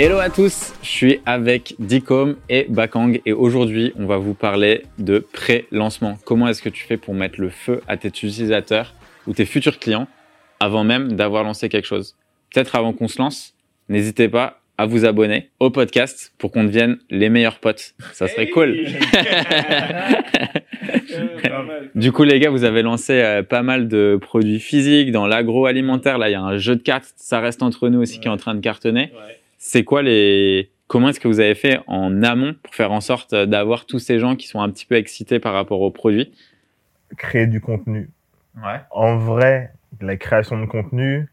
Hello à tous, je suis avec Dicom et Bakang et aujourd'hui on va vous parler de pré-lancement. Comment est-ce que tu fais pour mettre le feu à tes utilisateurs ou tes futurs clients avant même d'avoir lancé quelque chose? Peut-être avant qu'on se lance, n'hésitez pas à vous abonner au podcast pour qu'on devienne les meilleurs potes. Ça serait cool. du coup, les gars, vous avez lancé euh, pas mal de produits physiques dans l'agroalimentaire. Là, il y a un jeu de cartes, ça reste entre nous aussi, qui est en train de cartonner. C'est quoi les Comment est-ce que vous avez fait en amont pour faire en sorte d'avoir tous ces gens qui sont un petit peu excités par rapport aux produits Créer du contenu. Ouais. En vrai, la création de contenu,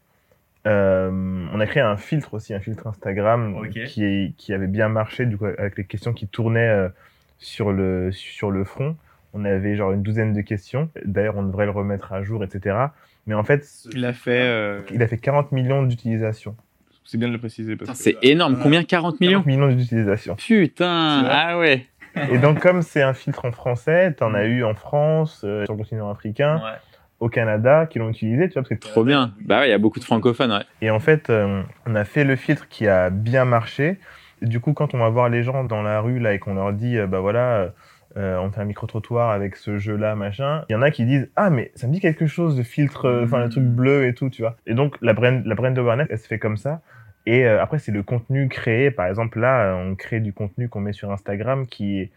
euh, on a créé un filtre aussi, un filtre Instagram Ok. qui, est- qui avait bien marché, du coup, avec les questions qui tournaient euh, sur, le, sur le front. On avait genre une douzaine de questions. D'ailleurs, on devrait le remettre à jour, etc. Mais en fait, Il a fait. euh, il a fait 40 millions d'utilisations. C'est bien de le préciser. C'est énorme. Combien 40 millions 40 millions d'utilisations. Putain Ah ouais Et donc, comme c'est un filtre en français, t'en as eu en France, euh, sur le continent africain, au Canada, qui l'ont utilisé, tu vois, parce que Trop bien. Bah ouais, il y a beaucoup de francophones, ouais. Et en fait, euh, on a fait le filtre qui a bien marché. Et du coup, quand on va voir les gens dans la rue là et qu'on leur dit, euh, bah voilà, euh, on fait un micro-trottoir avec ce jeu-là, machin, il y en a qui disent, ah, mais ça me dit quelque chose de filtre, euh, enfin, le truc bleu et tout, tu vois. Et donc, la brand, la brand awareness, elle se fait comme ça. Et euh, après, c'est le contenu créé. Par exemple, là, euh, on crée du contenu qu'on met sur Instagram qui est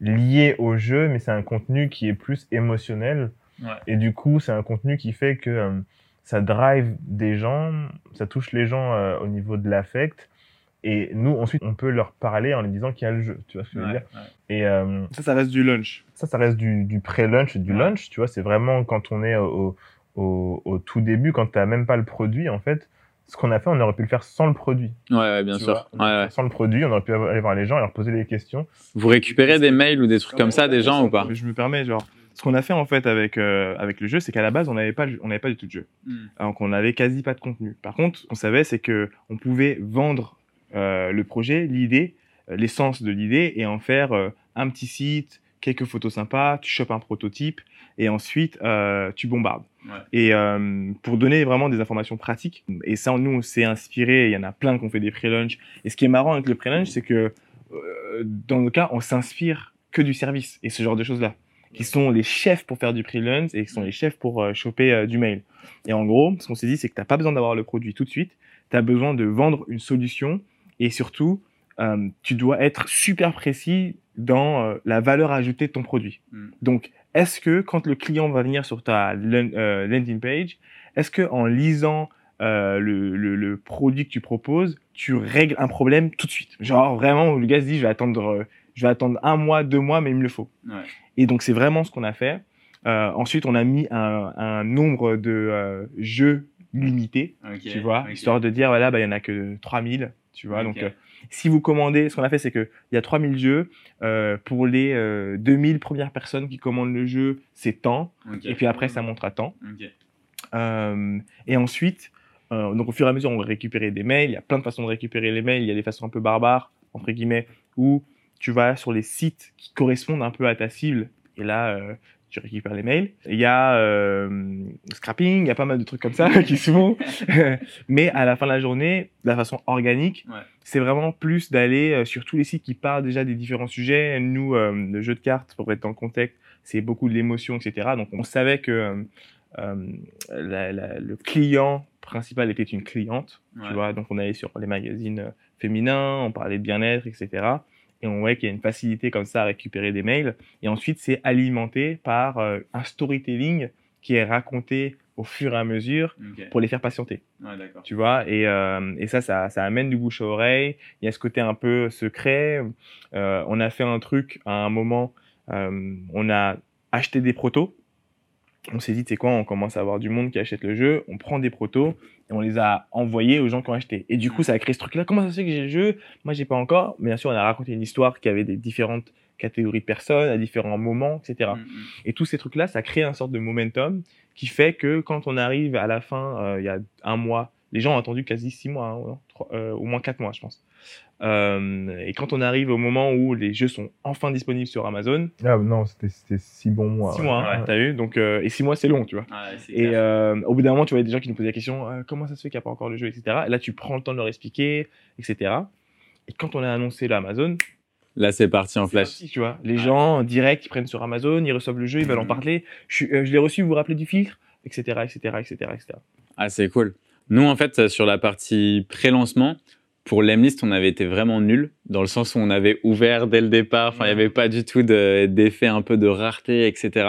lié au jeu, mais c'est un contenu qui est plus émotionnel. Ouais. Et du coup, c'est un contenu qui fait que euh, ça drive des gens, ça touche les gens au niveau de l'affect. Et nous, ensuite, on peut leur parler en leur disant qu'il y a le jeu. Tu vois ce que je veux dire Et euh, Ça, ça reste du lunch. ça, ça reste du, du pré-lunch et du Ouais. lunch. Tu vois, c'est vraiment quand on est au, au, au tout début, quand tu n'as même pas le produit, en fait. Ce qu'on a fait, on aurait pu le faire sans le produit. Ouais, ouais, bien sûr. vois. Ouais, ouais. Sans le produit, on aurait pu aller voir les gens et leur poser des questions. Vous récupérez des mails ou des trucs comme ça des gens ou pas Je me permets, genre. Ce qu'on a fait en fait avec, euh, avec le jeu, c'est qu'à la base, on n'avait pas, on n'avait pas du tout de jeu. Donc on n'avait quasi pas de contenu. Par contre, ce qu'on savait, c'est que on pouvait vendre le projet, l'idée, euh, l'essence de l'idée, et en faire euh, un petit site, quelques photos sympas, tu chopes un prototype, et ensuite euh, tu bombardes. Ouais. Et euh, pour donner vraiment des informations pratiques, et ça, nous, on s'est inspiré, il y en a plein qui ont fait des pré-lunch. Et ce qui est marrant avec le pré-lunch, c'est que euh, dans le cas, on s'inspire que du service et ce genre de choses-là qui sont les chefs pour faire du pré-lunch et qui sont les chefs pour euh, choper euh, du mail. Et en gros, ce qu'on s'est dit, c'est que tu n'as pas besoin d'avoir le produit tout de suite, tu as besoin de vendre une solution et surtout, euh, tu dois être super précis dans euh, la valeur ajoutée de ton produit. Mm. Donc, est-ce que quand le client va venir sur ta euh, landing page, est-ce que en lisant le, le- le produit que tu proposes, tu règles un problème tout de suite? Genre vraiment, le gars se dit, je vais attendre, je vais attendre un mois, deux mois, mais il me le faut. Ouais. Et donc, c'est vraiment ce qu'on a fait. Ensuite, on a mis un, un nombre de jeux limités, tu vois, histoire de dire, voilà, bah, il y en a que 3000, tu vois. Donc, euh, si vous commandez, ce qu'on a fait, c'est qu'il y a 3000 jeux. euh, pour les euh, 2000 premières personnes qui commandent le jeu, c'est tant. Et puis après, ça monte à tant. Euh, et ensuite, donc au fur et à mesure, on va récupérer des mails. Il y a plein de façons de récupérer les mails. Il y a des façons un peu barbares, entre guillemets, où tu vas sur les sites qui correspondent un peu à ta cible. Et là, tu récupères les mails. Il y a euh, scrapping, il y a pas mal de trucs comme ça qui se font. Mais à la fin de la journée, de la façon organique, Ouais. c'est vraiment plus d'aller euh, sur tous les sites qui parlent déjà des différents sujets. Nous, euh, le jeu de cartes, pour être dans le contexte, c'est beaucoup de l'émotion, etc. Donc on savait que euh, la- la- le client principal était une cliente, Ouais. tu vois. Donc on allait sur les magazines féminins, on parlait de bien-être, etc. Et on voyait qu'il y a une facilité comme ça à récupérer des mails. Et ensuite, c'est alimenté par euh, un storytelling qui est raconté au fur et à mesure pour les faire patienter. Ouais, d'accord. tu vois et, euh, et ça, ça ça amène du bouche à oreille. Il y a ce côté un peu secret. Euh, on a fait un truc à un moment on a acheté des protos on s'est dit c'est quoi on commence à avoir du monde qui achète le jeu on prend des protos et on les a envoyés aux gens qui ont acheté. Et du coup ça a créé ce truc là comment ça se fait que j'ai le jeu? Moi j'ai pas encore. Mais bien sûr on a raconté une histoire qui avait des différentes catégories de personnes à différents moments etc Mm, et tous ces trucs-là, ça crée un sorte de momentum qui fait que quand on arrive à la fin, euh, il y a un mois, les gens ont attendu quasi six mois, hein, euh, au moins quatre mois, je pense. Euh, et quand on arrive au moment où les jeux sont enfin disponibles sur Amazon, Ah non, c'était six bons mois. six mois, hein, Ouais. t'as vu Donc, euh, et six mois, c'est long, tu vois. Et euh, au bout d'un moment, tu vois des gens qui nous posaient la question euh, comment ça se fait qu'il n'y a pas encore le jeu, etc. Et là, tu prends le temps de leur expliquer, etc. Et quand on a annoncé l'Amazon, Là, c'est parti en flash. tu vois. Les gens, direct, ils prennent sur Amazon, ils reçoivent le jeu, ils veulent en mhm. parler. Je, euh, je l'ai reçu, vous vous rappelez du filtre, etc., etc., etc., etc. Ah, c'est cool. Nous, en fait, sur la partie pré-lancement, pour l'Emlist, on avait été vraiment nul dans le sens où on avait ouvert dès le départ. Enfin, il n'y avait pas du tout d'effet un peu de rareté, etc.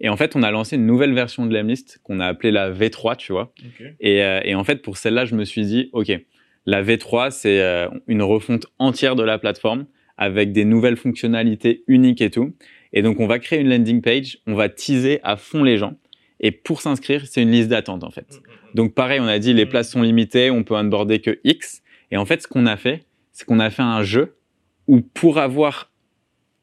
Et en fait, on a lancé une nouvelle version de l'Emlist qu'on a appelée la V3, tu vois. Et, euh, et, en fait, pour celle-là, je me suis dit, OK, la V3, c'est euh, une refonte entière de la plateforme avec des nouvelles fonctionnalités uniques et tout. Et donc, on va créer une landing page, on va teaser à fond les gens. Et pour s'inscrire, c'est une liste d'attente, en fait. Mm, mm, mm. Donc, pareil, on a dit, les places sont limitées, on peut onboarder que X. Et en fait, ce qu'on a fait, c'est qu'on a fait un jeu où pour avoir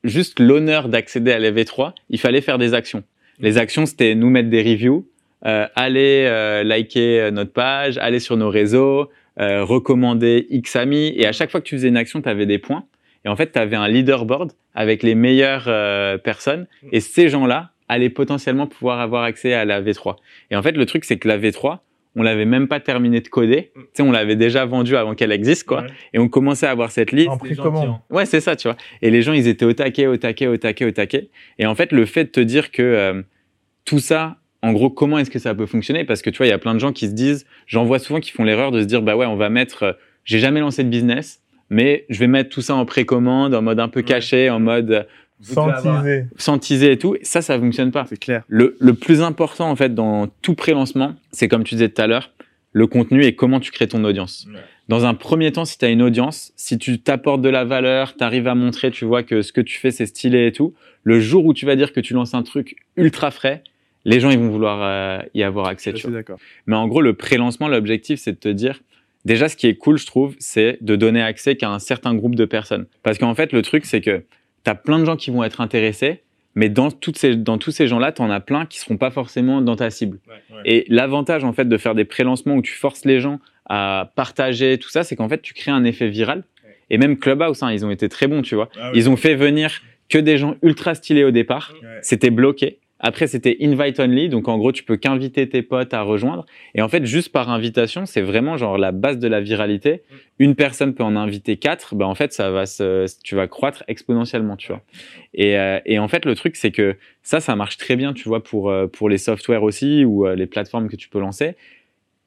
juste l'honneur d'accéder à la V3, il fallait faire des actions. Les actions, c'était nous mettre des reviews, euh, aller euh, liker euh, notre page, aller sur nos réseaux, euh, recommander X amis. Et à chaque fois que tu faisais une action, tu avais des points. Et en fait, tu avais un leaderboard avec les meilleures personnes. Et ces gens-là allaient potentiellement pouvoir avoir accès à la V3. Et en fait, le truc, c'est que la V3, on l'avait même pas terminé de coder. Mm. Tu sais, on l'avait déjà vendu avant qu'elle existe, quoi. Et on commençait à avoir cette liste. En précommande. Ouais, c'est ça, tu vois. Et les gens, ils étaient au taquet, au taquet, au taquet, au taquet. Et en fait, le fait de te dire que euh, tout ça, en gros, comment est-ce que ça peut fonctionner? Parce que tu vois, il y a plein de gens qui se disent, j'en vois souvent qui font l'erreur de se dire, bah ouais, on va mettre, euh, j'ai jamais lancé de business, mais je vais mettre tout ça en précommande, en mode un peu caché, en mode sans teaser. et tout. Ça, ça fonctionne pas. C'est clair. Le, le, plus important, en fait, dans tout pré-lancement, c'est comme tu disais tout à l'heure, le contenu et comment tu crées ton audience. Dans un premier temps, si tu as une audience, si tu t'apportes de la valeur, tu arrives à montrer, tu vois que ce que tu fais, c'est stylé et tout, le jour où tu vas dire que tu lances un truc ultra frais, les gens, ils vont vouloir euh, y avoir accès. Je suis d'accord. Mais en gros, le pré-lancement, l'objectif, c'est de te dire, déjà, ce qui est cool, je trouve, c'est de donner accès qu'à un certain groupe de personnes. Parce qu'en fait, le truc, c'est que tu as plein de gens qui vont être intéressés, mais dans, toutes ces, dans tous ces gens-là, tu en as plein qui seront pas forcément dans ta cible. Et l'avantage, en fait, de faire des pré-lancements où tu forces les gens à partager tout ça, c'est qu'en fait, tu crées un effet viral. Et même Clubhouse, hein, ils ont été très bons, tu vois. Ah ils ont fait venir que des gens ultra stylés au départ. C'était bloqué. Après, c'était invite only. Donc, en gros, tu peux qu'inviter tes potes à rejoindre. Et en fait, juste par invitation, c'est vraiment genre la base de la viralité. Mm. Une personne peut en inviter quatre. Ben, en fait, ça va se, tu vas croître exponentiellement, tu vois. Et, euh, et en fait, le truc, c'est que ça, ça marche très bien, tu vois, pour, euh, pour les softwares aussi ou euh, les plateformes que tu peux lancer.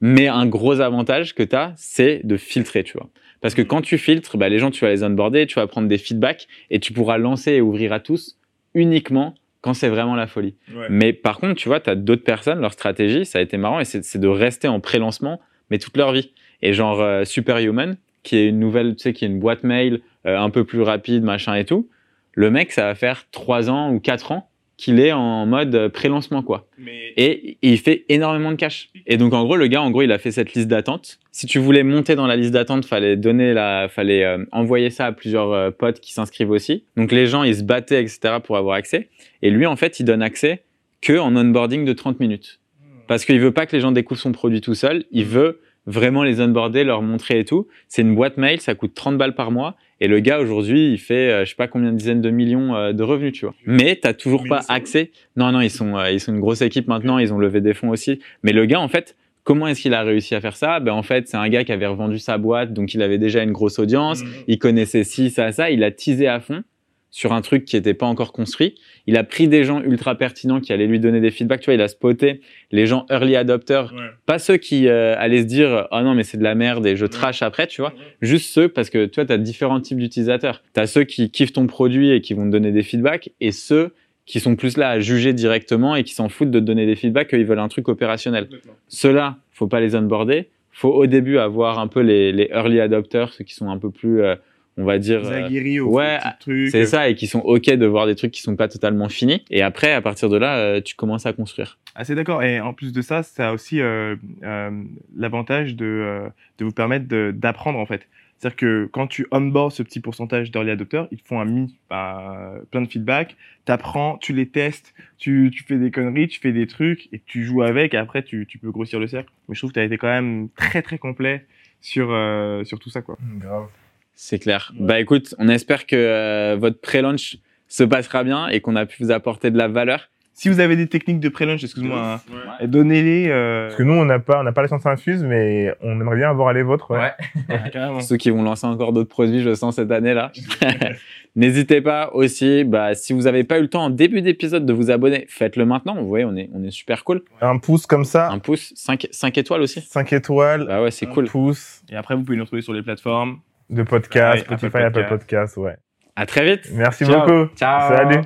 Mais un gros avantage que tu as, c'est de filtrer, tu vois. Parce que mm. quand tu filtres, ben, les gens, tu vas les onboarder, tu vas prendre des feedbacks et tu pourras lancer et ouvrir à tous uniquement quand c'est vraiment la folie. Mais par contre, tu vois, tu as d'autres personnes, leur stratégie, ça a été marrant, et c'est de rester en pré-lancement, mais toute leur vie. Et genre euh, Superhuman, qui est une nouvelle, tu sais, qui est une boîte mail euh, un peu plus rapide, machin et tout. Le mec, ça va faire trois ans ou quatre ans qu'il est en mode pré-lancement quoi. Et, il fait énormément de cash. Et donc en gros le gars en gros il a fait cette liste d'attente. Si tu voulais monter dans la liste d'attente, fallait donner la fallait euh, envoyer ça à plusieurs euh, potes qui s'inscrivent aussi. Donc les gens ils se battaient etc pour avoir accès. Et lui en fait il donne accès que en onboarding de 30 minutes. Parce qu'il veut pas que les gens découvrent son produit tout seul, il veut vraiment les onboarder, leur montrer et tout. C'est une boîte mail, ça coûte 30 balles par mois. Et le gars, aujourd'hui, il fait, euh, je sais pas combien de dizaines de millions euh, de revenus, tu vois. Mais t'as toujours pas accès. Non, non, ils sont, euh, ils sont une grosse équipe maintenant, ils ont levé des fonds aussi. Mais le gars, en fait, comment est-ce qu'il a réussi à faire ça? Ben, en fait, c'est un gars qui avait revendu sa boîte, donc il avait déjà une grosse audience, mmh. il connaissait ci, ça, ça, il a teasé à fond sur un truc qui n'était pas encore construit. Il a pris des gens ultra pertinents qui allaient lui donner des feedbacks. Tu vois, il a spoté les gens early adopters, pas ceux qui euh, allaient se dire oh non mais c'est de la merde et je trash après, tu vois. Juste ceux parce que tu vois, as différents types d'utilisateurs. Tu as ceux qui kiffent ton produit et qui vont te donner des feedbacks et ceux qui sont plus là à juger directement et qui s'en foutent de te donner des feedbacks qu'ils veulent un truc opérationnel. Ceux-là, faut pas les onboarder. Faut au début avoir un peu les, les early adopters, ceux qui sont un peu plus euh, on va dire euh, ouais c'est ça et qui sont ok de voir des trucs qui sont pas totalement finis et après à partir de là euh, tu commences à construire ah c'est d'accord et en plus de ça ça a aussi euh, l'avantage de de vous permettre d'apprendre en fait c'est-à-dire que quand tu onboard ce petit pourcentage d'early adopteurs, ils te font un mi, bah, plein de feedback, tu apprends, tu les testes, tu, tu fais des conneries, tu fais des trucs et tu joues avec et après tu, tu peux grossir le cercle. Mais je trouve que tu as été quand même très très complet sur, sur tout ça. quoi. Grave. C'est clair. Bah écoute, on espère que euh, votre pré-launch se passera bien et qu'on a pu vous apporter de la valeur. Si vous avez des techniques de pré-lunch, excuse-moi, hein, donnez-les. Euh... Parce que nous, on n'a pas, on n'a pas la science infuse, mais on aimerait bien avoir les vôtres. Ouais. ouais. Ceux qui vont lancer encore d'autres produits, je sens cette année-là. N'hésitez pas aussi, bah, si vous n'avez pas eu le temps en début d'épisode de vous abonner, faites-le maintenant. Vous voyez, on est, on est super cool. Un pouce comme ça. Un pouce, 5, 5 étoiles aussi. 5 étoiles. Bah ouais, c'est cool. pouce. Et après, vous pouvez nous retrouver sur les plateformes. De podcast, Spotify, Apple Podcast, ouais. À très vite. Merci beaucoup. Ciao. Salut.